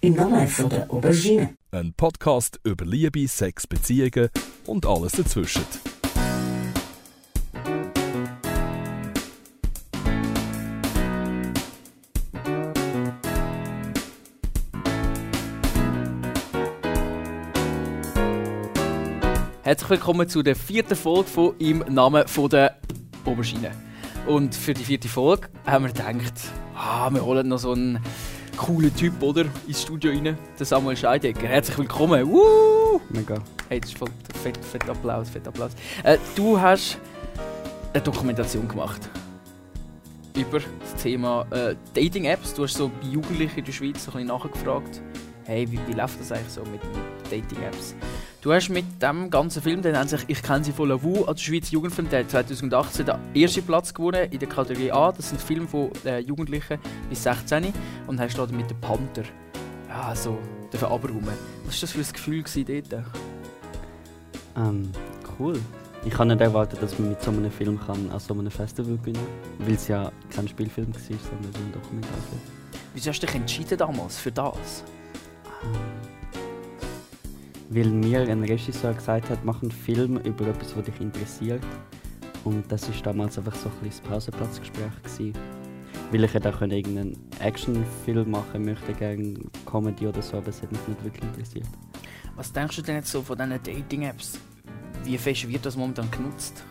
Im Namen von der Aubergine. Ein Podcast über Liebe, Sex, Beziehungen und alles dazwischen. Herzlich willkommen zu der vierten Folge von «Im Namen von der Aubergine». Und für die vierte Folge haben wir gedacht, ah, wir holen noch so einen coolen Typ oder, ins Studio rein, der Samuel Scheidegger. Herzlich willkommen. Woo! Mega. Hey, das ist voll fett, fett Applaus, fett Applaus. Äh, du hast eine Dokumentation gemacht über das Thema äh, Dating-Apps. Du hast so bei Jugendlichen in der Schweiz so ein bisschen nachgefragt, hey, wie, wie läuft das eigentlich so mit, mit Dating-Apps? Du hast mit dem ganzen Film, den nennt sich «Ich kenne sie von Lavu», also Schweizer Jugendfilm, der hat 2018 den ersten Platz gewonnen in der Kategorie A. Das sind Filme von äh, Jugendlichen bis 16 und hast dort mit «Der Panther» ja, so dafür abräumen. Was war das für ein Gefühl gewesen dort? Ähm, cool. Ich habe nicht erwartet, dass man mit so einem Film kann an so einem Festival gewinnen kann, weil es ja kein Spielfilm war, sondern ein Dokumentarfilm. Wieso hast du dich entschieden damals für das? Weil mir ein Regisseur gesagt hat, mach einen Film über etwas, was dich interessiert. Und das war damals einfach so ein das Pausenplatzgespräch. Gewesen. Weil ich hätte auch irgendeinen Actionfilm machen möchte, gerne Comedy oder so, aber es hat mich nicht wirklich interessiert. Was denkst du denn jetzt so von diesen Dating-Apps? Wie fest wird das momentan genutzt?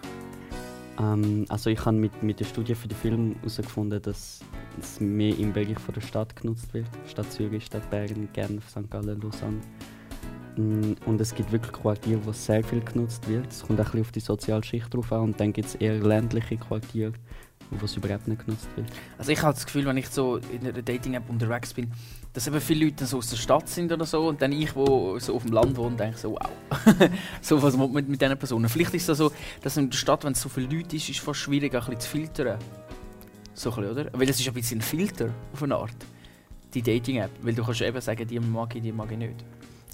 Ähm, also ich habe mit, mit der Studie für den Film herausgefunden, dass es mehr im Bereich von der Stadt genutzt wird. Stadt Zürich, Stadt Bern, Genf, St. Gallen, Lausanne. Mm, Und es gibt wirklich Quartiere, wo sehr viel genutzt wird. Es kommt auch ein auf die soziale Schicht drauf an. Und dann gibt es eher ländliche Quartiere, wo es überhaupt nicht genutzt wird. Also ich habe das Gefühl, wenn ich so in einer Dating-App unterwegs bin, dass eben viele Leute so aus der Stadt sind oder so und dann ich, wo so auf dem Land wohne, denke so, wow. so was macht man mit, mit diesen Personen. Vielleicht ist es so, dass in der Stadt, wenn es so viele Leute ist, ist es fast schwierig, ein bisschen zu filtern. So ein bisschen, oder? Weil das ist ein bisschen ein Filter auf eine Art. Die Dating-App. Weil du kannst eben sagen, die mag ich, die mag ich nicht.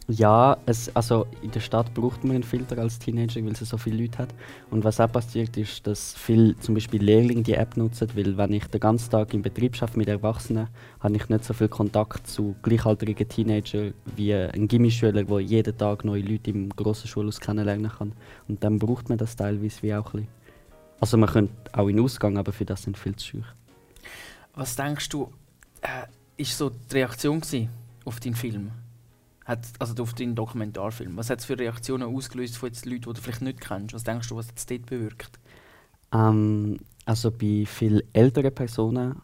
Ja, es, also in der Stadt braucht man einen Filter als Teenager, weil es so viele Leute hat. Und was auch passiert ist, dass viele zum Beispiel Lehrlinge die App nutzen, weil wenn ich den ganzen Tag im Betrieb arbeite mit Erwachsenen, habe ich nicht so viel Kontakt zu gleichaltrigen Teenagern wie ein Gimmischüler, der jeden Tag neue Leute im grossen Schulhaus kennenlernen kann. Und dann braucht man das teilweise wie auch ein bisschen. Also man könnte auch in Ausgang, aber für das sind viel zu scheu. Was denkst du, äh, ist so die Reaktion auf deinen Film? Hat, also auf deinen Dokumentarfilm. Was hat es für Reaktionen ausgelöst von jetzt Leuten, die du vielleicht nicht kennst? Was denkst du, was es dort bewirkt? Ähm, also bei vielen älteren Personen,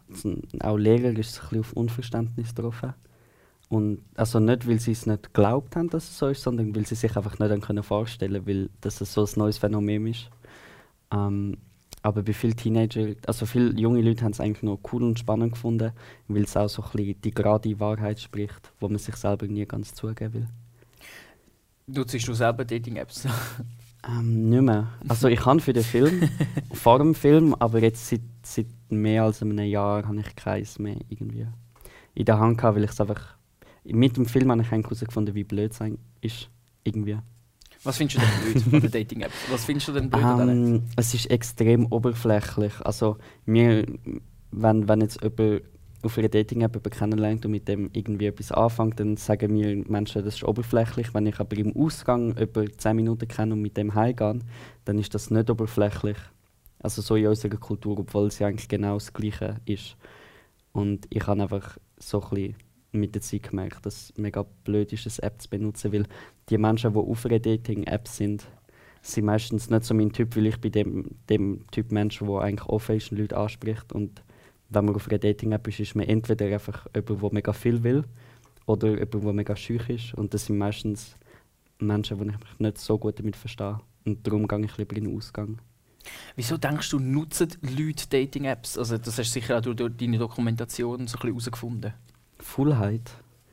auch Lehrer, ist es auf Unverständnis getroffen. Und also nicht, weil sie es nicht geglaubt haben, dass es so ist, sondern weil sie sich einfach nicht haben können vorstellen weil das so ein neues Phänomen ist. Ähm, aber bei vielen Teenager, also viele junge Leute haben es eigentlich noch cool und spannend gefunden, weil es auch so ein bisschen die gerade Wahrheit spricht, wo man sich selber nie ganz zugeben will. Nutzt du selber Dating-Apps? Ähm, nicht mehr. Also ich kann für den Film, vor dem Film, aber jetzt seit, seit mehr als einem Jahr habe ich keins mehr irgendwie in der Hand gehabt, weil ich es einfach... Mit dem Film habe ich herausgefunden, wie blöd es eigentlich ist, irgendwie. Was findest du denn blöd an den Dating-Apps? Was findest du denn blöd an denen? Ähm, es ist extrem oberflächlich. Also mir, wenn, wenn jetzt jemand auf einer Dating-App jemanden kennenlernt und mit dem irgendwie etwas anfängt, dann sagen mir Menschen, das ist oberflächlich. Wenn ich aber im Ausgang über 10 Minuten kenne und mit dem heimgehe, dann ist das nicht oberflächlich. Also so in unserer Kultur, obwohl es ja eigentlich genau das Gleiche ist. Und ich habe einfach so ein bisschen mit der Zeit gemerkt, dass es mega blöd ist, eine App zu benutzen, weil die Menschen, die auf einer Dating-App sind, sind meistens nicht so mein Typ, weil ich bin dem, dem Typ Mensch, der eigentlich offen ist und Leute anspricht. Und wenn man auf einer Dating-App ist, ist man entweder einfach jemand, der mega viel will oder jemand, der mega schüch ist. Und das sind meistens Menschen, die ich mich nicht so gut damit verstehe. Und darum gehe ich lieber in den Ausgang. Wieso denkst du, nutzen Leute Dating-Apps? Also das hast du sicher auch durch, durch deine Dokumentation so ein bisschen herausgefunden. Fullheit.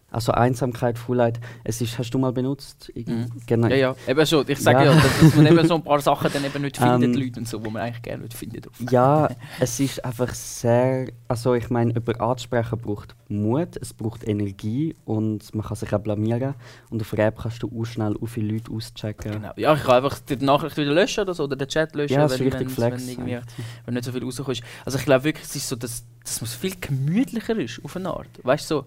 Also Einsamkeit, Fullheit. Es ist, hast du mal benutzt? Irgend- Genau. Ja, ja, eben schon. Ich sage Ja. ja, dass, man eben so ein paar Sachen dann eben nicht findet, Ähm, Leute und so, die man eigentlich gerne nicht findet. Ja, es ist einfach sehr. Also, ich meine, über anzusprechen braucht Mut, es braucht Energie und man kann sich auch blamieren. Und auf einer App kannst du auch schnell auf viele Leute auschecken. Genau. Ja, ich kann einfach die Nachricht wieder löschen oder so, oder den Chat löschen, Ja, wenn, richtig flex. wenn, irgendwie, wenn nicht so viel rauskommt. Also ich glaube wirklich, es ist so, dass, dass es viel gemütlicher ist, auf eine Art. Weißt du, so,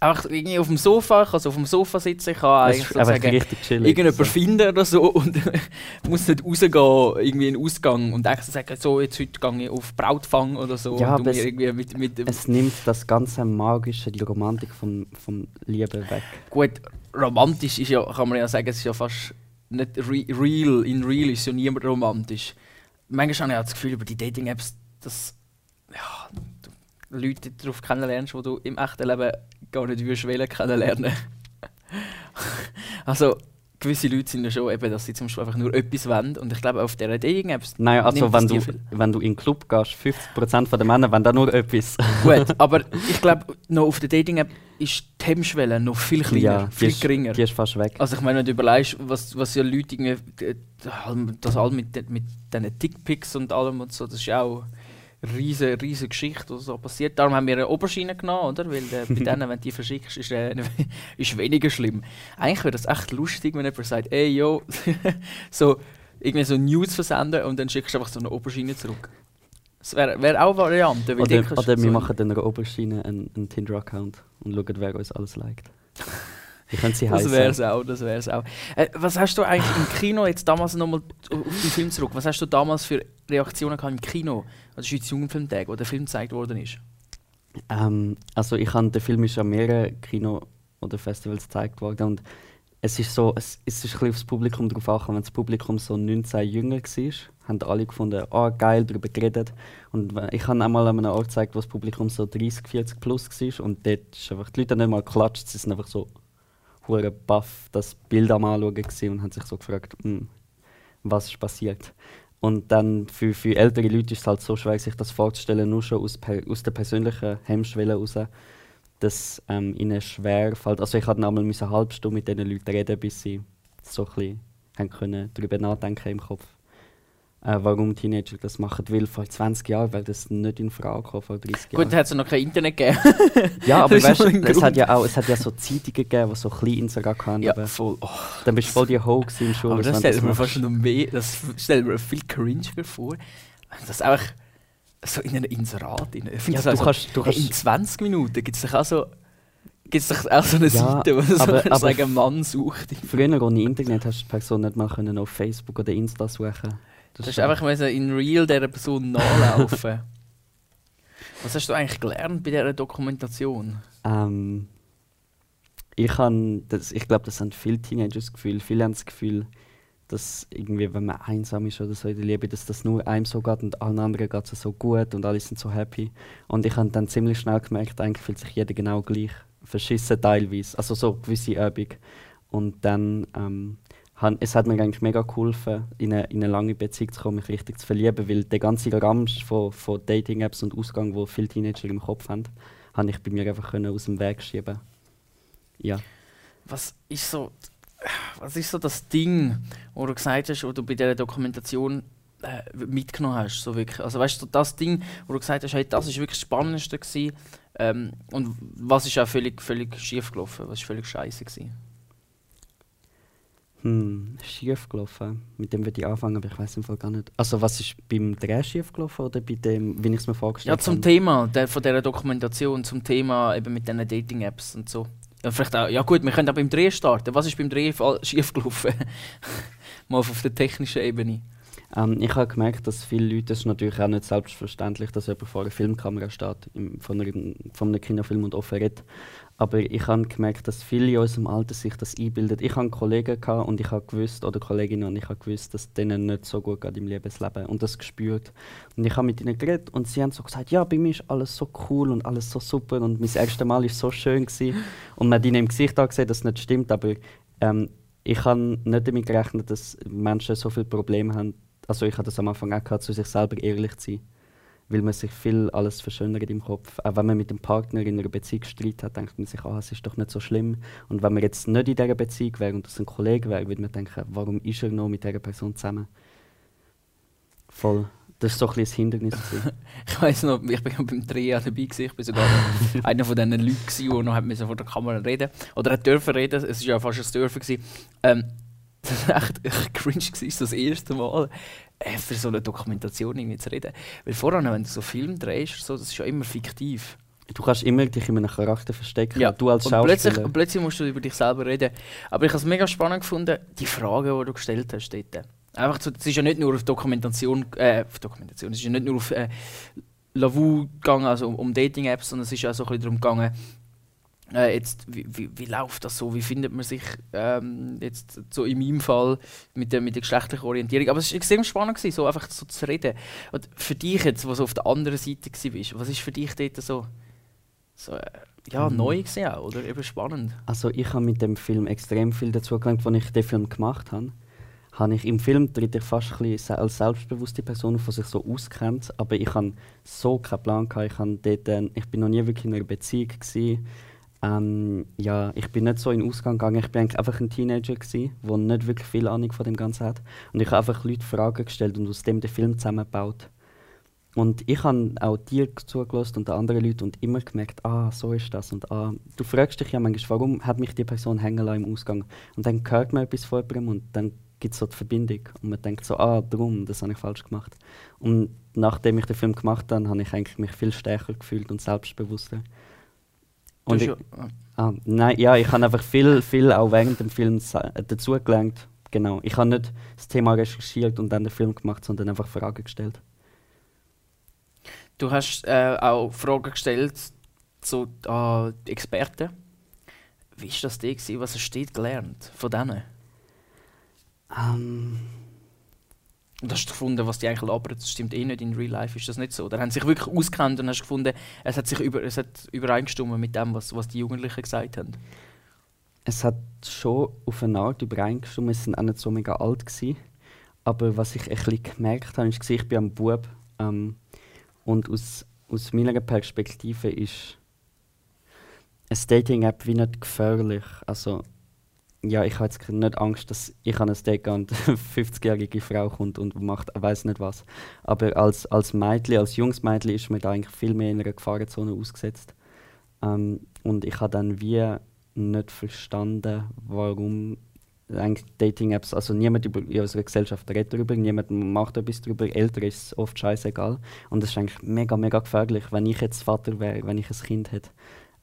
einfach irgendwie auf dem Sofa, ich kann so auf dem Sofa sitzen, ich kann eigentlich sozusagen irgendjemanden so. finden oder so und muss nicht rausgehen, irgendwie in den Ausgang und eigentlich sagen, so, jetzt heute gehe ich auf Brautfang oder so Ja, aber es- irgendwie mit, mit Es nimmt das ganze Magische, die Romantik vom, vom Liebe weg. Gut, romantisch ist ja, kann man ja sagen, es ist ja fast nicht re real. In real ist ja niemand romantisch. Manchmal habe ich auch das Gefühl, über die Dating-Apps, dass ja, Leute darauf kennenlernst, die du im echten Leben gar nicht würdest kennenlernen. also, gewisse Leute sind ja schon eben, dass sie zum Beispiel einfach nur etwas wollen. Und ich glaube, auf dieser Dating-Apps Nein, also nimmt wenn du, viel. wenn du in den Club gehst, 50% von den Männern wollen da nur etwas. Gut, aber ich glaube, noch auf der Dating-App ist die Hemmschwelle noch viel kleiner, ja, viel ist, geringer. Die ist fast weg. Also ich meine, wenn du überlegst, was, was ja Leute irgendwie, äh, das all mit, mit diesen Dickpics und allem und so, das ist ja auch riesige, riesige Geschichte, was so passiert. Darum haben wir eine Oberschiene genommen, oder? Weil äh, bei denen, wenn du die verschickst, ist, äh, ist weniger schlimm. Eigentlich wäre das echt lustig, wenn jemand sagt, ey, yo, so irgendwie so News versenden und dann schickst du einfach so eine Oberschiene zurück. Das wäre wär auch eine Variante. Oder, oder wir so- machen dann einer Oberschiene einen, einen Tinder-Account und schauen, wer uns alles liked. Wie können sie Das heißen? wär's auch, das wär's auch. Äh, was hast du eigentlich im Kino jetzt damals nochmal auf den Film zurück? Was hast du damals für Reaktionen gehabt im Kino, also Schweiz Jugendfilmtag, wo der Film gezeigt worden ist? Ähm, also ich habe den Film ist an mehreren Kino- oder Festivals gezeigt worden und es ist so, es, es ist ein bisschen aufs Publikum drauf angekommen. Wenn das Publikum so 19 jünger war, haben alle gefunden, oh geil, darüber geredet. Und ich habe einmal an einem Ort gezeigt, wo das Publikum so 30, 40 plus war und dort ist einfach, die Leute haben nicht mal geklatscht, sie sind einfach so hure baff das Bild am Anschauen gewesen und haben sich so gefragt, «Hm, was ist passiert. Und dann für, für ältere Leute ist es halt so schwer, sich das vorzustellen, nur schon aus, aus der persönlichen Hemmschwelle heraus, dass ähm, ihnen schwer fällt. Also ich hatte einmal eine halbe Stunde mit diesen Leuten reden, bis sie so ein bisschen darüber nachdenken im Kopf. Äh, warum Teenager das machen, weil vor 20 Jahren wäre das nicht in Frage gekommen, vor 30 Gut, Jahren. da hat es noch kein Internet gegeben. Ja, aber weißt es Grund. hat ja auch es hat ja so Zeitungen gegeben, die so klein Inserat hatten. ja, aber voll. Oh, Dann bist du voll die Ho gewesen im Schule. aber das stellt mir fast noch mehr, das stellt mir viel cringe vor. Das einfach so in einem Inserat. In, ich Ja, das du also, kannst, du hey, in kannst 20 Minuten gibt es doch auch so, gibt's doch auch so eine Ja, Seite, wo du so aber- kannst aber- sagen, Mann sucht dich. Früher ohne Internet hast du die Person nicht mal können auf Facebook oder Insta suchen. Du hast einfach müssen in real dieser Person nachlaufen. Was hast du eigentlich gelernt bei dieser Dokumentation? Ähm, ich das, ich glaube, das haben viele Teenager das Gefühl. Viele haben das Gefühl, dass irgendwie, wenn man einsam ist oder so in der Liebe, dass das nur einem so geht und allen anderen geht es so gut und alle sind so happy. Und ich habe dann ziemlich schnell gemerkt, eigentlich fühlt sich jeder genau gleich. Verschissen teilweise, also so gewisse Übung. Und dann, ähm, es hat mir eigentlich mega geholfen, in eine, in eine lange Beziehung zu kommen, mich richtig zu verlieben, weil der ganze Ramsch von, von Dating-Apps und Ausgang, wo viele Teenager im Kopf haben, habe ich bei mir einfach können aus dem Weg schieben. Ja. Was ist so, was ist so das Ding, wo du gesagt hast, wo du bei dieser Dokumentation äh, mitgenommen hast? So wirklich? Also weißt du, das Ding, wo du gesagt hast, hey, das ist wirklich das Spannendste gewesen, ähm, und was ist auch völlig, völlig schief gelaufen, was ist völlig scheiße gewesen? Hm, schief gelaufen. Mit dem würde ich anfangen, aber ich weiß im Fall gar nicht. Also was ist beim Dreh schief gelaufen oder bei dem, wie ich es mir Ja, vorgestellt zum habe? Thema der, von dieser Dokumentation, zum Thema eben mit diesen Dating-Apps und so. Ja, vielleicht auch, ja gut, wir können auch beim Dreh starten. Was ist beim Dreh schief gelaufen? Mal auf der technischen Ebene. Ähm, ich habe gemerkt, dass viele Leute, es ist natürlich auch nicht selbstverständlich, dass jemand vor einer Filmkamera steht, im, von, einem, von einem Kinofilm und offen redet. Aber ich habe gemerkt, dass viele in unserem Alter sich das einbilden. Ich hatte Kollegen gehabt und ich habe gewusst, oder Kolleginnen, und ich habe gewusst, dass denen nicht so gut geht im Lebensleben und das gespürt. Und ich habe mit ihnen geredet und sie haben so gesagt, ja, bei mir ist alles so cool und alles so super und mein erstes Mal war so schön. Gewesen. Und man hat ihnen im Gesicht angesehen, dass es nicht stimmt, aber ähm, ich habe nicht damit gerechnet, dass Menschen so viele Probleme haben. Also ich habe das am Anfang auch gehabt, zu sich selber ehrlich zu sein. Weil man sich viel alles verschönert im Kopf. Auch wenn man mit dem Partner in einer Beziehung Streit hat, denkt man sich, ah, es ist doch nicht so schlimm. Und wenn man jetzt nicht in dieser Beziehung wäre und das ein Kollege wäre, würde man denken, warum ist er noch mit dieser Person zusammen? Voll. Das war so ein ein Hindernis. Ich weiß noch, ich bin beim Dreh auch dabei gewesen. Ich bin sogar einer von diesen Leuten, gewesen, die noch hat vor der Kamera reden Oder hat dürfen reden. Es war ja fast ein Dürfen. Gewesen. Ähm, das war echt, echt cringe, gewesen, das erste Mal äh, für so eine Dokumentation irgendwie zu reden. Weil vorher, wenn du so Film drehst, so, das ist ja immer fiktiv. Du kannst immer dich in einem Charakter verstecken. Ja, Du als Und plötzlich, Schauspieler. und plötzlich musst du über dich selber reden. Aber ich habe es mega spannend gefunden, die Fragen, die du gestellt hast dort. Einfach so, es ist ja nicht nur auf Dokumentation, äh, auf Dokumentation, es ist ja nicht nur auf äh, Lavu gegangen, also um, um Dating-Apps, sondern es ist auch so ein bisschen darum gegangen, äh, jetzt, wie, wie, wie läuft das so, wie findet man sich ähm, jetzt so in meinem Fall mit der, mit der geschlechtlichen Orientierung. Aber es war extrem spannend, gewesen, so einfach so zu reden. Und für dich jetzt, was auf der anderen Seite war, was ist für dich dort so, so äh, ja, Mhm. neu gewesen auch, oder eben spannend? Also ich habe mit dem Film extrem viel dazu gelernt, als ich den Film gemacht habe. habe ich im Film tritt ich fast ein als selbstbewusste Person, die sich so auskennt. Aber ich hatte so keinen Plan. Gehabt. Ich, habe dort, äh, ich bin noch nie wirklich in einer Beziehung. Gewesen. Ähm, ja, ich bin nicht so in den Ausgang gegangen. Ich bin eigentlich einfach ein Teenager, der nicht wirklich viel Ahnung von dem Ganzen hat. Und ich habe einfach Leute Fragen gestellt und aus dem den Film zusammengebaut. Und ich habe auch dir zugelassen und anderen Leuten und immer gemerkt, ah, so ist das. Und ah, du fragst dich ja manchmal, warum hat mich die Person hängen lassen im Ausgang? Und dann hört man etwas von jemandem und dann gibt es so die Verbindung. Und man denkt so, ah, darum, das habe ich falsch gemacht. Und nachdem ich den Film gemacht habe, habe ich eigentlich mich viel stärker gefühlt und selbstbewusster. Und ich, ah, nein, ja, ich habe einfach viel, viel auch während dem Film äh, dazugelernt. Genau. Ich habe nicht das Thema recherchiert und dann den Film gemacht, sondern einfach Fragen gestellt. du hast äh, auch Fragen gestellt zu die Experten. Wie war das dir? Was hast du dort gelernt von denen? Ähm, Und hast du gefunden, was die eigentlich labern, das stimmt eh nicht in Real Life, ist das nicht so? Oder haben sich wirklich ausgekannt und hast gefunden, es hat sich über, es hat übereingestimmt mit dem, was, was die Jugendlichen gesagt haben? es hat schon auf eine Art übereingestimmt, wir sind auch nicht so mega alt gewesen. Aber was ich ein gemerkt habe, ist, ich bin ein Bub ähm, und aus, aus meiner Perspektive ist eine Dating-App wie nicht gefährlich. Also, ja, ich habe jetzt nicht Angst, dass ich an ein Date und eine 50-jährige Frau kommt und macht weiß nicht was. Aber als, als Mädchen, als junges Mädchen ist man da eigentlich viel mehr in einer Gefahrenzone ausgesetzt. Ähm, und ich habe dann wie nicht verstanden, warum eigentlich Dating-Apps, also niemand über, in unserer Gesellschaft redet darüber, niemand macht etwas darüber, Eltern ist es oft scheißegal. Und das ist eigentlich mega, mega gefährlich, wenn ich jetzt Vater wäre, wenn ich ein Kind hätte.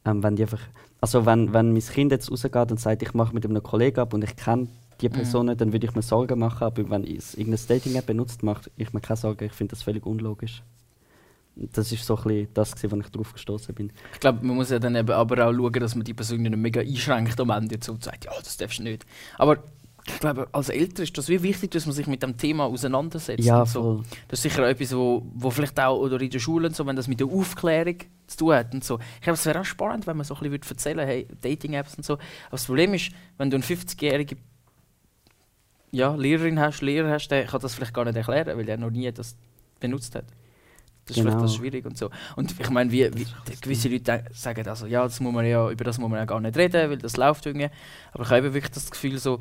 Ähm, wenn die einfach, also wenn, wenn mein Kind jetzt rausgeht und sagt, ich mache mit einem Kollegen ab und ich kenne die Mhm. Person nicht, dann würde ich mir Sorgen machen, aber wenn ich irgendeine Dating-App benutzt, mache ich mir keine Sorgen, ich finde das völlig unlogisch. Das ist so ein bisschen das, wo ich drauf gestoßen bin. Ich glaube, man muss ja dann eben aber auch schauen, dass man die Person nicht mega einschränkt am Ende und sagt, ja, das darfst du nicht. Aber ich glaube, als Eltern ist das wie wichtig, dass man sich mit dem Thema auseinandersetzt. Ja, so. Das ist sicher auch etwas, wo, wo vielleicht auch oder in der Schule und so, wenn das mit der Aufklärung zu tun hat und so. Ich glaube, es wäre auch spannend, wenn man so ein bisschen würde erzählen hey, Dating-Apps und so. Aber das Problem ist, wenn du eine 50-jährige ja, Lehrerin hast, Lehrer hast, der kann das vielleicht gar nicht erklären, weil er noch nie das benutzt hat. Das ist Genau. vielleicht das schwierig und so. Und ich meine, wie, wie gewisse Leute sagen also, ja, das muss man ja, über das muss man ja gar nicht reden, weil das läuft irgendwie. Aber ich habe wirklich das Gefühl so,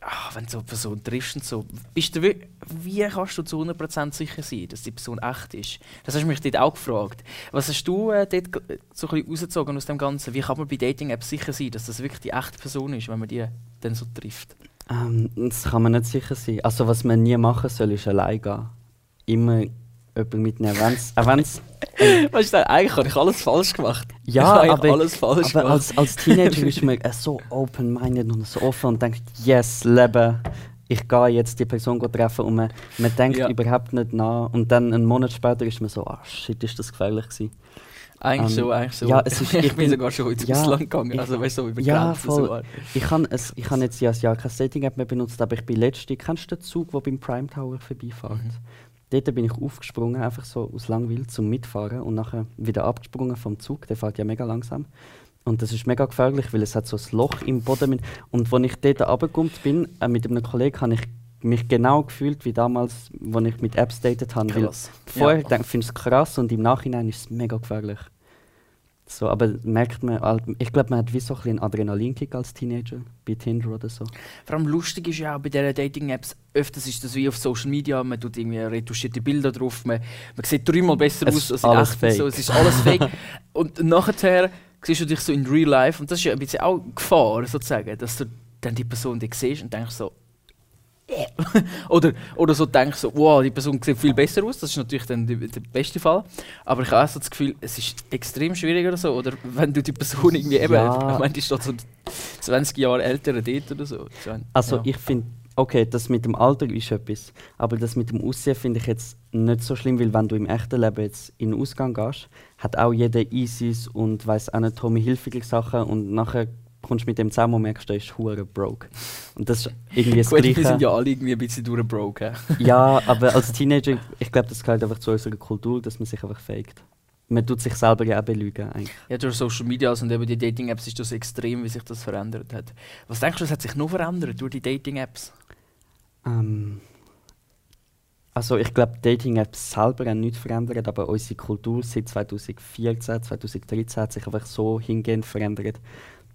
ah, wenn du so eine Person triffst und so, bist du, wie kannst du zu 100% sicher sein, dass die Person echt ist? Das hast du mich dort auch gefragt. Was hast du äh, dort so ein bisschen rausgezogen aus dem Ganzen? Wie kann man bei Dating-Apps sicher sein, dass das wirklich die echte Person ist, wenn man die dann so trifft? Ähm, das kann man nicht sicher sein. Also was man nie machen soll, ist allein gehen. Immer jemanden mitnehmen. Wenn's, wenn's, Weißt du, eigentlich habe ich alles falsch gemacht. Ja, ich aber- alles falsch aber gemacht. als, als Teenager ist man äh, so open-minded und so offen und denkt, yes, Leben, ich gehe jetzt die Person treffen und man, man denkt Ja. überhaupt nicht nach. Und dann einen Monat später ist man so, ah shit, ist das gefährlich gewesen. eigentlich ähm, so, eigentlich so. ja, es ist- ich ich bin sogar schon ins ja, Ausland gegangen, ich- also weißt du, so über Ja, Grenzen voll. sogar. Ich habe ich han jetzt ja Jahr keine Dating-App mehr benutzt, aber ich bin letztens, kennst du den Zug, der beim Prime Tower vorbeifährt? Mhm. Dort bin ich aufgesprungen, einfach so aus Langweil zum Mitfahren und nachher wieder abgesprungen vom Zug. Der fährt ja mega langsam. Und das ist mega gefährlich, weil es hat so ein Loch im Boden. Mit und als ich dort runtergekommen bin, äh, mit einem Kollegen, habe ich mich genau gefühlt wie damals, als ich mit Apps datet habe. Krass. Vorher ja. finde ich es krass und im Nachhinein ist es mega gefährlich. So, aber merkt man, halt- ich glaube, man hat wie so ein bisschen einen Adrenalinkick als Teenager, bei Tinder oder so. Vor allem lustig ist ja auch bei diesen Dating-Apps, öfters ist das wie auf Social Media, man tut irgendwie retuschierte Bilder drauf, man, man sieht dreimal besser Es aus als in alles echt und so, es ist alles fake. und nachher siehst du dich so in Real Life und das ist ja ein bisschen auch Gefahr, sozusagen, dass du dann die Person die siehst und denkst so. oder, oder so denkst so, wow, die Person sieht viel besser aus, das ist natürlich dann die, der beste Fall. Aber ich habe auch so das Gefühl, es ist extrem schwierig oder so. Oder wenn du die Person irgendwie eben, Ja. ich meine, die steht so 20 Jahre älter dort oder so. Also ja. ich finde, okay, das mit dem Alter ist etwas, aber das mit dem Aussehen finde ich jetzt nicht so schlimm, weil wenn du im echten Leben jetzt in den Ausgang gehst, hat auch jeder Isis und weiß auch nicht Tommy Hilfiger Sachen und nachher kommst du mit dem zusammen und merkst, der ist hure broke. Und das ist irgendwie das Gut, wir Gleiche. sind ja alle irgendwie ein bisschen durchbroken. Ja, aber als Teenager, ich glaube, das gehört einfach zu unserer Kultur, dass man sich einfach faked. Man tut sich selber ja auch belügen eigentlich. Ja, durch Social Media und eben die Dating-Apps ist das extrem, wie sich das verändert hat. Was denkst du, was hat sich noch verändert durch die Dating-Apps? Ähm, also ich glaube, Dating-Apps selber haben nichts verändert, aber unsere Kultur seit 2014, 2013 hat sich einfach so hingehend verändert,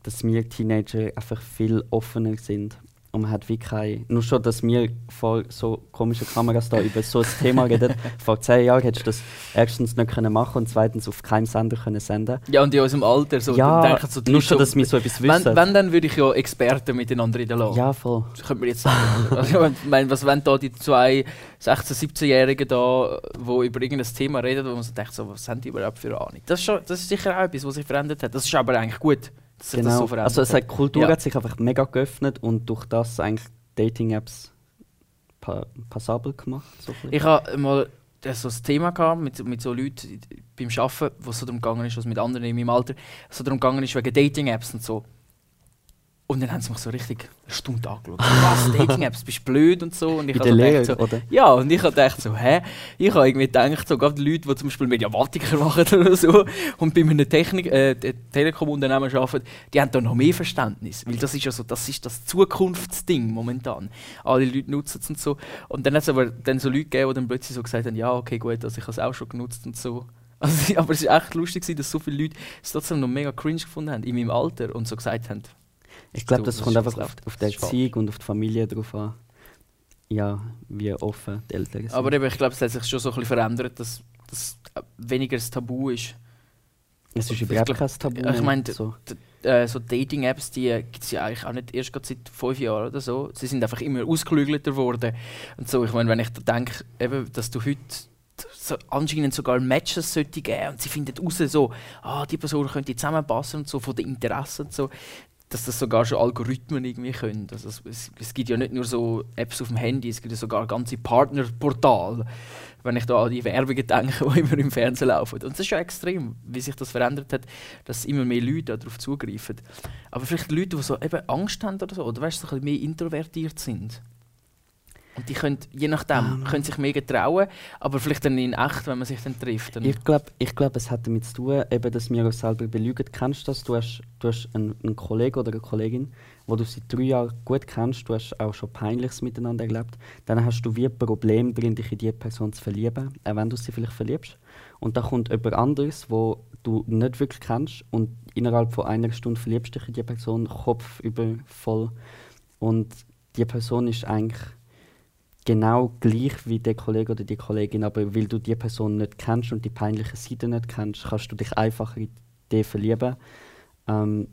dass wir Teenager einfach viel offener sind. Und man hat wie keine... Nur schon, dass wir vor so komischen Kameras da über so ein Thema reden. Vor zehn Jahren hättest du das erstens nicht können machen und zweitens auf keinem Sender können senden Ja, und in unserem Alter, so, Ja, denken so nur schon, dass wir so etwas wissen. Wenn, wenn, dann würde ich ja Experten miteinander reden lassen. Ja, voll. Das könnte man jetzt sagen. also, ich meine, was wenn da die zwei 16-, 17-Jährigen da, die über irgendein Thema reden, wo man so denkt, so, was haben die überhaupt für eine Ahnung? Das ist, schon, das ist sicher auch etwas, was sich verändert hat. Das ist aber eigentlich gut, sich das Genau. so verändert also es hat. Kultur Ja. hat sich einfach mega geöffnet und durch das eigentlich Dating-Apps pa passabel gemacht. So. Ich hatte mal äh, so ein Thema gehabt mit, mit so Leuten beim Arbeiten, wo es so darum gegangen ist, was mit anderen in meinem Alter, so darum gegangen ist wegen Dating-Apps und so. Und dann haben sie mich so richtig eine Stunde angeschaut. Was, Dating-Apps, bist du blöd und so. Und ich habe gedacht, so, oder? ja, und ich habe gedacht so, hä? Ich habe irgendwie gedacht, so, gerade die Leute, die zum Beispiel Mediamatiker machen oder so und bei einem Technik, äh, Te- Telekom-Unternehmen arbeiten, die haben da noch mehr Verständnis. Weil das ist ja so, das ist das Zukunftsding momentan. Alle Leute nutzen es und so. Und dann hat es aber dann so Leute gegeben, die dann plötzlich so gesagt haben, ja, okay, gut, also ich habe es auch schon genutzt und so. Also, aber es ist echt lustig, dass so viele Leute es trotzdem noch mega cringe gefunden haben in meinem Alter und so gesagt haben, Ich glaube, das das kommt einfach auf, auf die Das Erziehung und auf die Familie drauf an. Ja, wie offen die Eltern sind. Aber eben, ich glaube, es hat sich schon so ein bisschen verändert, dass das weniger ein Tabu ist. es ist überhaupt kein Tabu. ich meine, so. Äh, so Dating-Apps, die gibt es ja eigentlich auch nicht erst seit fünf Jahren oder so. Sie sind einfach immer ausgeklügelter geworden. Und so, ich meine, wenn ich da denke, eben, dass du heute so anscheinend sogar Matches sollte geben und sie finden raus, so, ah, die Person könnte zusammenpassen und so, von den Interessen und so, dass das sogar schon Algorithmen irgendwie können. Also es, es, gibt ja nicht nur so Apps auf dem Handy, es gibt ja sogar ganze Partnerportale, wenn ich da an die Werbungen denke, die immer im Fernsehen laufen. Und das ist schon extrem, wie sich das verändert hat, dass immer mehr Leute darauf zugreifen. Aber vielleicht Leute, die so eben Angst haben oder so, oder weißt, so ein bisschen mehr introvertiert sind. Und die können, je nachdem, können sich mega trauen, aber vielleicht dann in echt, wenn man sich dann trifft. Dann Ich glaube, ich glaub, es hat damit zu tun, eben, dass wir uns selber belügen. Kennst du das? Du hast, du hast einen, einen Kollegen oder eine Kollegin, wo du seit drei Jahren gut kennst, du hast auch schon Peinliches miteinander erlebt. Dann hast du wie ein Problem drin, dich in diese Person zu verlieben, auch wenn du sie vielleicht verliebst. Und dann kommt jemand anderes, wo du nicht wirklich kennst und innerhalb von einer Stunde verliebst du dich in die Person, Kopf über voll. Und die Person ist eigentlich genau gleich wie der Kollege oder die Kollegin, aber weil du die Person nicht kennst und die peinliche Seite nicht kennst, kannst du dich einfacher in die verlieben. Ähm,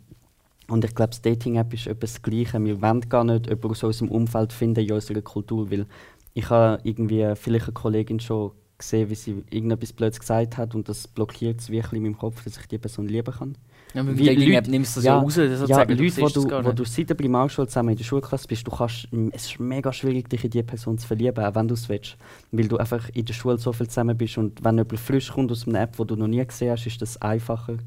und ich glaube, das Dating-App ist etwas das Gleiche. Wir wollen gar nicht jemanden aus unserem Umfeld finden in unserer Kultur, weil ich habe irgendwie vielleicht eine Kollegin schon gesehen, wie sie irgendetwas Blödes gesagt hat und das blockiert es wirklich in meinem Kopf, dass ich die Person lieben kann. Ja, mit wie Dating-App nimmst du das ja, ja, raus. Das Ja, Leute, das du, wo du seit der Primarschule zusammen in der Schulklasse bist, du kannst, m, es ist mega schwierig, dich in diese Person zu verlieben, auch wenn du es willst. Weil du einfach in der Schule so viel zusammen bist und wenn jemand frisch kommt aus einer App, die du noch nie gesehen hast, ist das einfacher.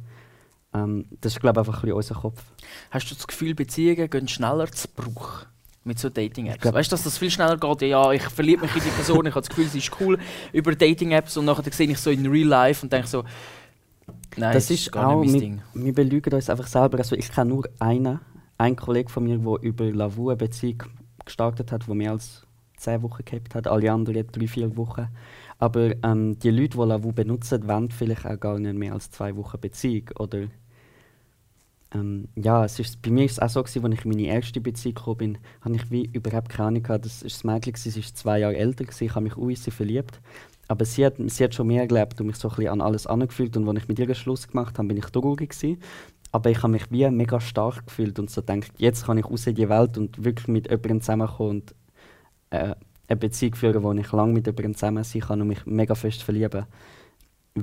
Ähm, das ist, glaube ich, einfach ein unser Kopf. Hast du das Gefühl, Beziehungen gehen schneller zu Bruch mit so Dating-Apps? Weißt du, dass das viel schneller geht? Ja, ich verliebe mich in die Person, ich habe das Gefühl, sie ist cool über Dating-Apps und nachher sehe ich so in Real Life und denke so, nein, das ist gar auch, nicht wir, Ding. wir belügen uns einfach selber. Also ich kenne nur einen, einen Kollegen von mir, der über Lavu eine Beziehung gestartet hat, die mehr als 10 Wochen gehabt hat, alle anderen 3-4 Wochen. Aber ähm, die Leute, die Lavu benutzen, wollen vielleicht auch gar nicht mehr als 2 Wochen Beziehung. Oder ähm, ja, es ist, bei mir war es auch so, gewesen, als ich in meine erste Beziehung gekommen bin, habe ich wie überhaupt keine Ahnung gehabt. Das ist das Mädchen, gewesen, sie ist zwei Jahre älter, gewesen, ich habe mich in sie verliebt. Aber sie hat, sie hat schon mehr erlebt und mich so ein bisschen an alles angefühlt. Und als ich mit ihr Schluss gemacht habe, bin ich traurig. Aber ich habe mich wie mega stark gefühlt und so gedacht, jetzt kann ich raus in die Welt und wirklich mit jemandem zusammenkommen und äh, eine Beziehung führen, wo ich lange mit jemandem zusammen sein kann und mich mega fest verlieben.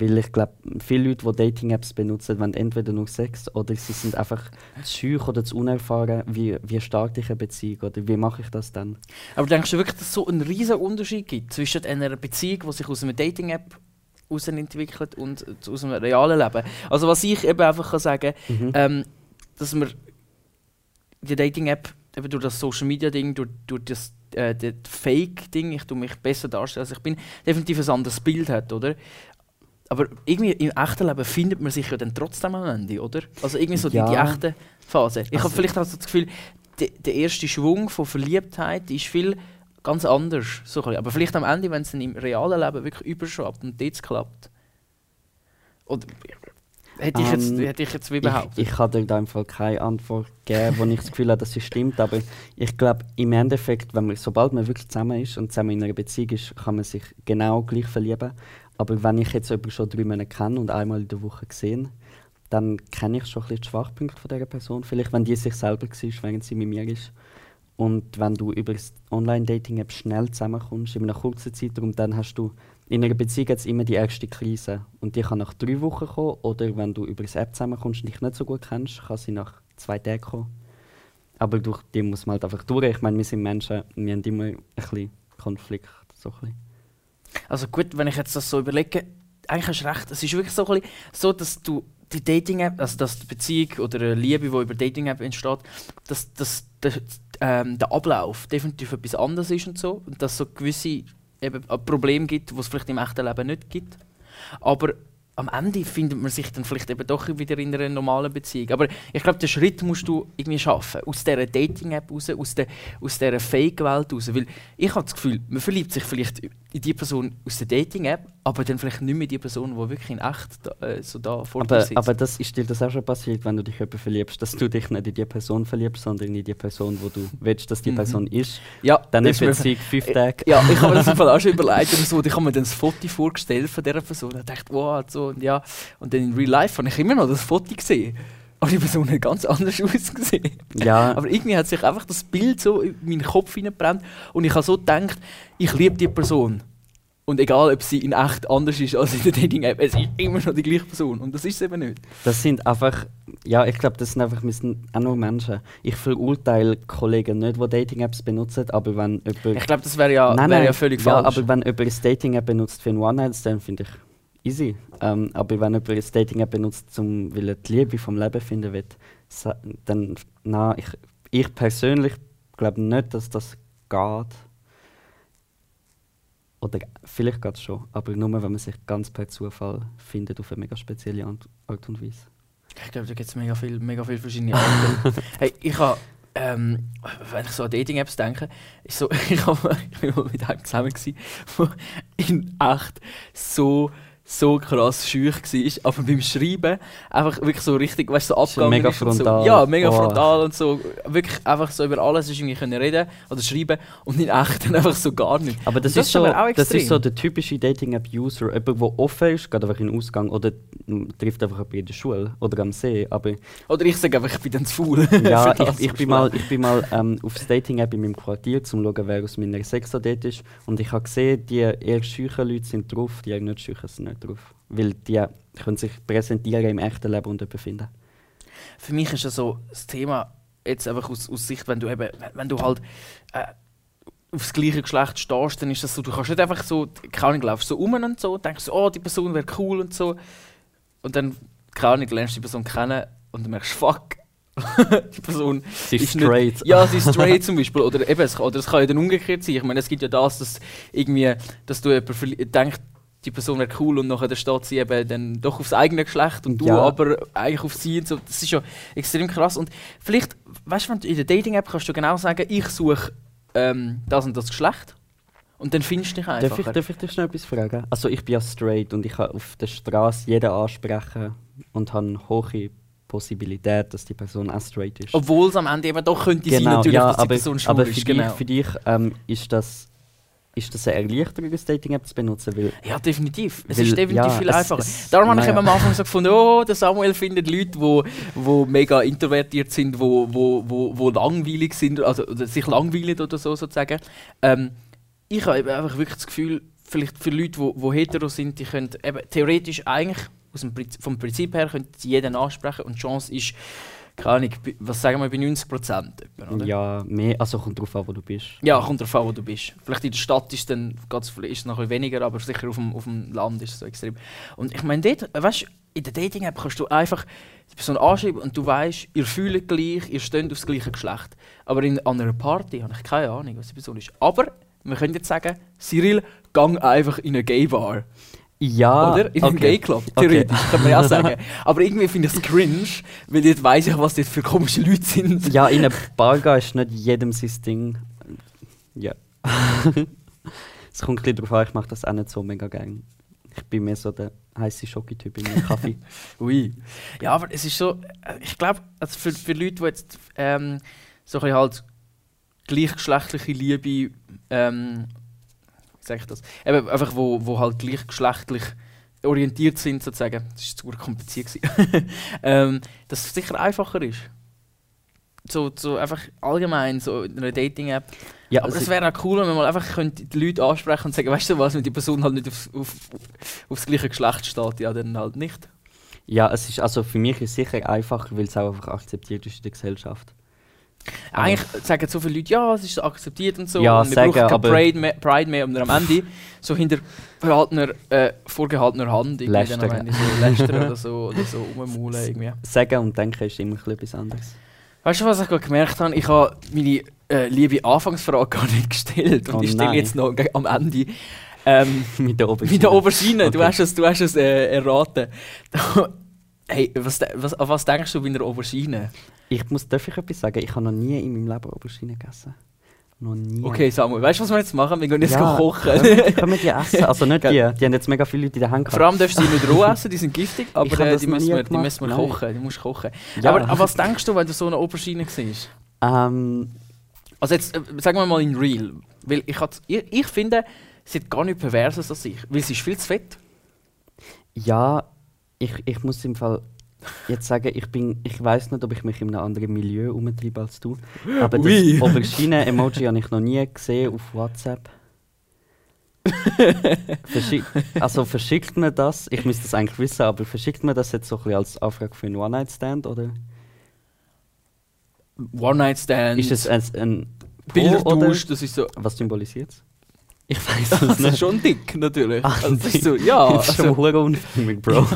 Weil ich glaube, viele Leute, die Dating-Apps benutzen, wollen entweder nur Sex oder sie sind einfach zu oder zu unerfahren, wie, wie starte ich eine Beziehung oder wie mache ich das dann. Aber denkst du wirklich, dass es so einen riesen Unterschied gibt zwischen einer Beziehung, die sich aus einer Dating-App entwickelt und aus einem realen Leben? Also was ich eben einfach kann sagen Mhm. ähm, dass wir die Dating-App eben durch das Social-Media-Ding, durch, durch das, äh, Fake-Ding, ich tue mich besser darstellen, als ich bin, definitiv ein anderes Bild hat, oder? Aber irgendwie im echten Leben findet man sich ja dann trotzdem am Ende, oder? Also irgendwie so die, Ja. die echte Phase. Ich habe Also- vielleicht auch so das Gefühl, de, der erste Schwung von Verliebtheit ist viel ganz anders. So. Aber vielleicht am Ende, wenn es dann im realen Leben wirklich überschwappt und dort klappt. Oder hätte ich, jetzt, Ähm, hätte ich jetzt wie Ich, behauptet. ich kann dir da im Fall keine Antwort geben, wo ich das Gefühl habe, dass sie stimmt. Aber ich glaube, im Endeffekt, wenn man, sobald man wirklich zusammen ist und zusammen in einer Beziehung ist, kann man sich genau gleich verlieben. Aber wenn ich jetzt jemanden schon drei Monate kenne und einmal in der Woche gesehen, dann kenne ich schon ein bisschen die Schwachpunkte von dieser Person. Vielleicht, wenn die sich selber war, während sie mit mir ist. Und wenn du über das Online-Dating-App schnell zusammenkommst, in einer kurzen Zeitraum, dann hast du in einer Beziehung jetzt immer die erste Krise. Und die kann nach drei Wochen kommen. Oder wenn du über das App zusammenkommst und dich nicht so gut kennst, kann sie nach zwei Tagen kommen. Aber durch die muss man halt einfach durch. Ich meine, wir sind Menschen, wir haben immer ein bisschen Konflikt. So ein bisschen. Also gut, wenn ich jetzt das so überlege, eigentlich hast du recht. Es ist wirklich so, so dass du die Dating-App, also dass die Beziehung oder eine Liebe, die über Dating-App entsteht, dass, dass der, ähm, der Ablauf definitiv etwas anderes ist und so. Und dass es so gewisse eben, Probleme gibt, die es vielleicht im echten Leben nicht gibt. Aber am Ende findet man sich dann vielleicht eben doch wieder in einer normalen Beziehung. Aber ich glaube, den Schritt musst du irgendwie schaffen. Aus dieser Dating-App raus, aus, der, aus dieser Fake-Welt raus. Weil ich habe das Gefühl, man verliebt sich vielleicht in die Person aus der Dating-App, aber dann vielleicht nicht mehr in die Person, die wirklich in echt da, äh, so da vor dir Aber, sitzt. aber das ist dir das auch schon passiert, wenn du dich jemanden verliebst, dass du dich nicht in die Person verliebst, sondern in die Person, wo du willst, dass die Mhm. Person ist. ja, Dann ist Beziehung fünf Tage. Ja, ich habe mir das im Fall auch schon überlegt. Und so, ich habe mir dann das Foto vorgestellt von dieser Person und dachte, wow, und so und ja. Und dann in Real Life habe ich immer noch das Foto gesehen. Aber die Person hat ganz anders ausgesehen. Ja, Aber irgendwie hat sich einfach das Bild so in meinen Kopf hineingebrannt und ich habe so gedacht, ich liebe die Person. Und egal, ob sie in echt anders ist als in der Dating-App, es ist immer noch die gleiche Person. Und das ist es eben nicht. Das sind einfach, ja, ich glaube, das sind einfach, wir sind auch nur Menschen. Ich verurteile Kollegen nicht, die Dating-Apps benutzen, aber wenn jemand... Ich glaube, das wäre ja, Nein, wär nein, ja völlig ja, falsch. aber wenn jemand eine Dating-App benutzt für einen One-Night-Stand, finde ich easy. Ähm, aber wenn jemand eine Dating-App benutzt, zum, weil er die Liebe vom Leben finden will, dann, na, ich, ich persönlich glaube nicht, dass das geht. Oder vielleicht geht es schon, aber nur, wenn man sich ganz per Zufall findet auf eine mega spezielle Art und Weise. Ich glaube, da gibt es mega viele mega viel verschiedene Arten. hey, ich habe, ähm, wenn ich so an Dating-Apps denke, ist so, ich, bin mal mit einem zusammen, gewesen, der in echt so, so krass schüch war, aber beim Schreiben einfach wirklich so richtig, weißt du, so abgegangen mega ist und so. frontal. Ja, mega Oh. frontal und so. Wirklich einfach so über alles ist irgendwie können reden oder schreiben und in echt dann einfach so gar nicht. Aber das, das ist, so, das ist so der typische Dating-App-User. Jemand, der offen ist, geht einfach in den Ausgang oder trifft einfach jemanden in der Schule oder am See. Aber Oder ich sage einfach, ich bin dann zu faul. ja, ich, ich bin mal, ich bin mal ähm, auf das Dating-App in meinem Quartier, um zu schauen, wer aus meiner Sexo dort ist. Und ich habe gesehen, die eher schüchen Leute sind drauf, die eher nicht schüchen sind nicht drauf. Weil die können sich präsentieren im echten Leben und jemanden finden. für mich ist ja so das Thema jetzt einfach aus, aus Sicht, wenn du eben, wenn, du halt äh, aufs gleiche Geschlecht stehst, dann ist das so, du kannst nicht einfach so, keine Ahnung, laufst so um und so, denkst so, oh, die Person wäre cool und so. Und dann, keine Ahnung, lernst du die Person kennen und dann merkst fuck, die Person Sie ist Ist nicht- straight. ja, sie ist straight zum Beispiel. Oder eben, es, kann- oder es kann ja dann umgekehrt sein. Ich meine, es gibt ja das, dass irgendwie, dass du jemand verli- denkst, die Person wäre cool und nachher steht sie eben dann doch aufs eigene Geschlecht und du Ja. aber eigentlich auf sie und so. Das ist ja extrem krass. Und vielleicht, weißt du, in der Dating-App kannst du genau sagen, ich suche ähm, das und das Geschlecht. Und dann findest du dich Darf ich, einfach. darf ich dich schnell etwas fragen? Also ich bin ja straight und ich kann auf der Straße jeden ansprechen und habe eine hohe Possibilität, dass die Person auch straight ist. Obwohl es am Ende eben doch könnte sein, genau, natürlich, ja, dass die aber, Person schwul aber ist. für, genau. dich, für dich ähm, ist das ist das eine Erleichterung, eine Dating-App zu benutzen? Weil, Ja, definitiv. Es Weil, ist definitiv ja, viel einfacher. es- Darum habe ich eben am Anfang so gefunden, oh, der Samuel findet Leute, wo, wo mega introvertiert sind, wo, wo, wo, wo langweilig sind, also sich langweilen oder so sozusagen. Ähm, ich habe einfach wirklich das Gefühl, vielleicht für Leute, die wo, wo hetero sind, die können eben theoretisch eigentlich aus dem Prinzip, vom Prinzip her können sie jeden ansprechen und die Chance ist, keine Ahnung, bei- was sagen wir, bei 90 Prozent. ja, mehr, also kommt drauf an, wo du bist. Ja, kommt darauf an, wo du bist. Vielleicht in der Stadt ist, dann, ist es noch ein weniger, aber sicher auf dem, auf dem Land ist es so extrem. Und ich meine, dort, weißt du, in der Dating-App kannst du einfach die Person anschreiben und du weißt, ihr fühlt gleich, ihr steht aufs gleiche Geschlecht. Aber in, an einer Party habe ich keine Ahnung, was die Person ist. Aber wir können jetzt sagen, Cyril, gang einfach in eine Gay-Bar. Ja, oder? In okay. Gay-Club. Okay. Theoretisch, kann man ja auch sagen. Aber irgendwie finde ich es cringe, weil jetzt weiss ich, was das für komische Leute sind. Ja, in eine Bar gehen ist nicht jedem sein Ding. Ja. Es kommt ein bisschen darauf an, ich mache das auch nicht so mega gerne. Ich bin mehr so der heiße Schoki-Typ in einem Kaffee. Ui. Ja, aber es ist so, ich glaube, also für, für Leute, die jetzt ähm, so ein halt gleichgeschlechtliche Liebe, ähm, sage ich das, eben einfach wo, wo halt gleichgeschlechtlich orientiert sind sozusagen, das ist zu kompliziert ähm, dass es sicher einfacher ist. So, so einfach allgemein, so in einer Dating-App. Ja, Aber also- es wäre auch cool, wenn man mal einfach könnte die Leute ansprechen und sagen, weißt du was, wenn die Person halt nicht aufs, auf, aufs gleiche Geschlecht steht, ja, dann halt nicht. ja, es ist also für mich ist es sicher einfacher, weil es auch einfach akzeptiert ist in der Gesellschaft. Eigentlich sagen so viele Leute, ja, es ist akzeptiert und so. Ja, und wir sagen, brauchen keine Pride mehr, Pride mehr und am Ende so hinter verhaltener, äh, vorgehaltener Hand irgendwie dann am. Ende so lästern oder so, oder so irgendwie. Sagen und denken ist immer ein bisschen etwas anderes. Weißt du, was ich gerade gemerkt habe? Ich habe meine äh, liebe Anfangsfrage gar nicht gestellt und Oh ich stelle jetzt noch am Ende. Ähm, Mit der Oberschiene. Mit der du Okay. hast es, du hast es äh, erraten. Hey, was, was, an was denkst du bei einer Aubergine? Ich muss, darf ich etwas sagen? Ich habe noch nie in meinem Leben Aubergine gegessen. Noch nie. Okay, Samuel, weißt du, was wir jetzt machen? Wir gehen jetzt ja, kochen. Können, können wir die essen? Also nicht die. Die haben jetzt mega viele Leute in der Hand Vor allem darfst du sie nicht roh essen, die sind giftig, aber äh, die, müssen wir, die müssen wir nein. kochen. Die musst kochen. Ja. Aber an was denkst du, wenn du so eine Aubergine siehst? Ähm, Also jetzt, äh, sagen wir mal in real. Weil ich, hat, ich, ich finde, sie hat gar nicht perverses als ich. Weil sie ist viel zu fett. ja, ich, ich muss im Fall jetzt sagen, ich bin, ich weiß nicht, ob ich mich in einem anderen Milieu umtreibe als du. Aber Ui. das Aubergine-Emoji habe ich noch nie gesehen auf WhatsApp. Verschick, also verschickt mir das, ich müsste das eigentlich wissen, aber verschickt mir das jetzt so ein bisschen als Anfrage für einen One-Night-Stand oder One-Night-Stand, ist es ein, ein Bildertausch, das ist so... was symbolisiert es? Ich weiß es Das ist nicht. schon dick, natürlich. Ach, also, das ist dick. so, ja, das ist schon also, hure unstimmig, Bro.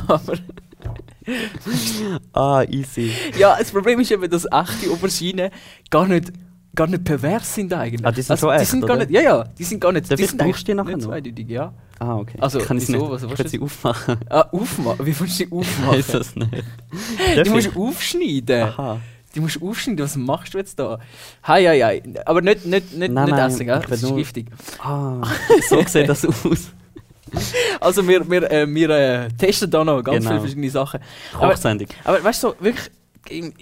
ah, easy. ja, das Problem ist eben, dass echte Auberginen gar nicht, gar nicht pervers sind eigentlich. Ah, die sind also, schon die echt, sind gar oder? nicht, Ja, ja, die sind gar nicht... Darf die ich- sind brauchst du die nachher nicht noch? zweideutig, ja. Ah, okay. Also, ich kann es wieso? nicht. Was ich sie aufmachen. Ah, aufmachen? Wie willst du Ich aufmachen? weiß es nicht. Die musst ich? du aufschneiden. Aha. Die musst du aufschneiden. Was machst du jetzt da? Hei, hei, hei. Aber nicht, nicht, nicht, Nein, nicht nein, essen, gell? ich Das ist giftig. Ah, so sieht das aus. Also wir, wir, äh, wir äh, testen da noch ganz Genau. viele verschiedene Sachen. Aber-. Aber weißt du, so, wirklich, im,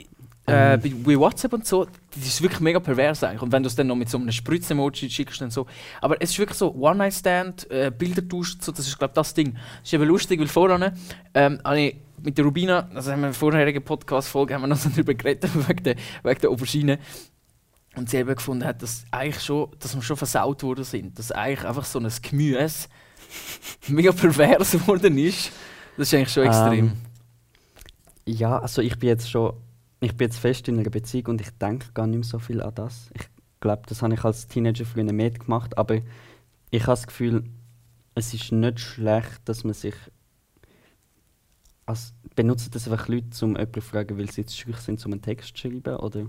äh, Ähm. bei, bei WhatsApp und so, das ist wirklich mega pervers eigentlich. Und wenn du es dann noch mit so einem Spritz-Emoji schickst und so. Aber es ist wirklich so, One-Night-Stand, äh, Bildertausch, so, das ist glaube das Ding. Das ist eben lustig, weil vorhin ähm, habe ich mit der Rubina, also haben wir in der vorherigen Podcast-Folge, haben wir noch darüber geredet, wegen der, wegen der Aubergine. Und sie eben gefunden hat, dass, eigentlich schon, dass wir schon versaut worden sind. Dass eigentlich einfach so ein Gemüse mega pervers geworden ist. Das ist eigentlich schon extrem. Ähm, ja, also ich bin jetzt schon, ich bin jetzt fest in einer Beziehung und ich denke gar nicht mehr so viel an das. Ich glaube, das habe ich als Teenager früher mehr gemacht, aber ich habe das Gefühl, es ist nicht schlecht, dass man sich als, benutzen das einfach Leute, um jemanden zu fragen, weil sie jetzt schüch sind, um einen Text zu schreiben, oder?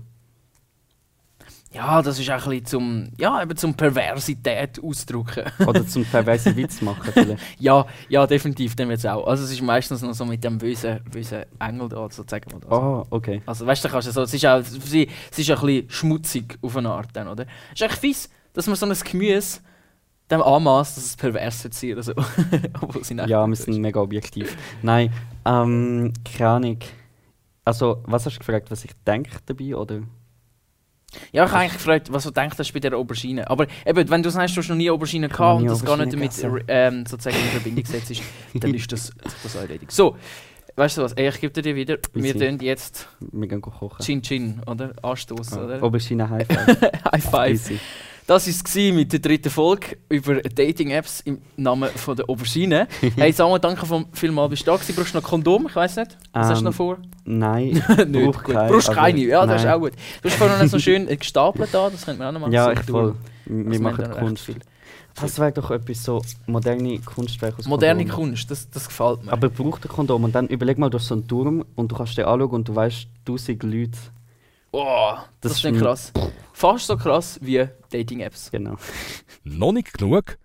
Ja, das ist auch ein bisschen zum, ja, eben zum Perversität ausdrücken. Oder zum perverse Witz machen vielleicht. ja, ja, definitiv, dem jetzt auch. Also es ist meistens noch so mit dem bösen, bösen Engel da, sozusagen. Also, Oh, okay. also weißt du, kannst du so, es ist auch, es ist auch ein bisschen schmutzig auf eine Art dann, oder? Es ist echt fies, dass man so ein Gemüse dem anmaßt, dass es pervers wird sein oder so. Obwohl sie Ja, wir sind mega objektiv. Nein, ähm, keine Ahnung. Also, was hast du gefragt, was ich denke dabei, oder? Ja, ich habe eigentlich gefragt, was du denkst bei der Aubergine. Aber eben, wenn du sagst, du hast noch nie Aubergine gehabt und das gar nicht damit ähm, sozusagen in Verbindung gesetzt ist, dann ist das, das erledigt. So, weißt du was, Ey, ich gebe dir wieder. Wir tun jetzt Wir gehen kochen. Chin Chin, oder? Anstoß, Ja. oder? Aubergine High Five. High Five. Das war es mit der dritten Folge über Dating-Apps im Namen von der Aubergine. hey Samuel, danke vom vielmals, bist du da gewesen. Brauchst du noch Kondom? Ich weiß nicht. Was hast du Ähm, noch vor? Nein, Nicht. brauch Gut. kein, Brauchst keine? Ja, das ist auch gut. Du hast vorhin noch so schön äh, gestapelt da, das könnte man auch noch machen. Ja, ich voll. Wir meint machen Kunst. viel. Das wäre doch etwas so moderne Kunstwerke aus Moderne Kondom. Kunst, das, das gefällt mir. Aber braucht ein Kondom und dann überleg mal, du hast so einen Turm und du kannst den anschauen und du weißt, tausend Leute. Oh, das, Das ist nicht krass. Fast so krass wie Dating-Apps. Genau. Noch nicht genug?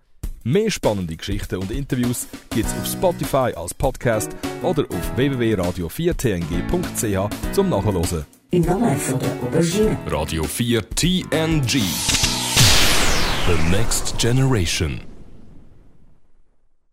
Mehr spannende Geschichten und Interviews gibt's auf Spotify als Podcast oder auf www.radio4tng.ch zum Nachhören. Im Namen von der Aubergine. Radio 4 TNG. The Next Generation.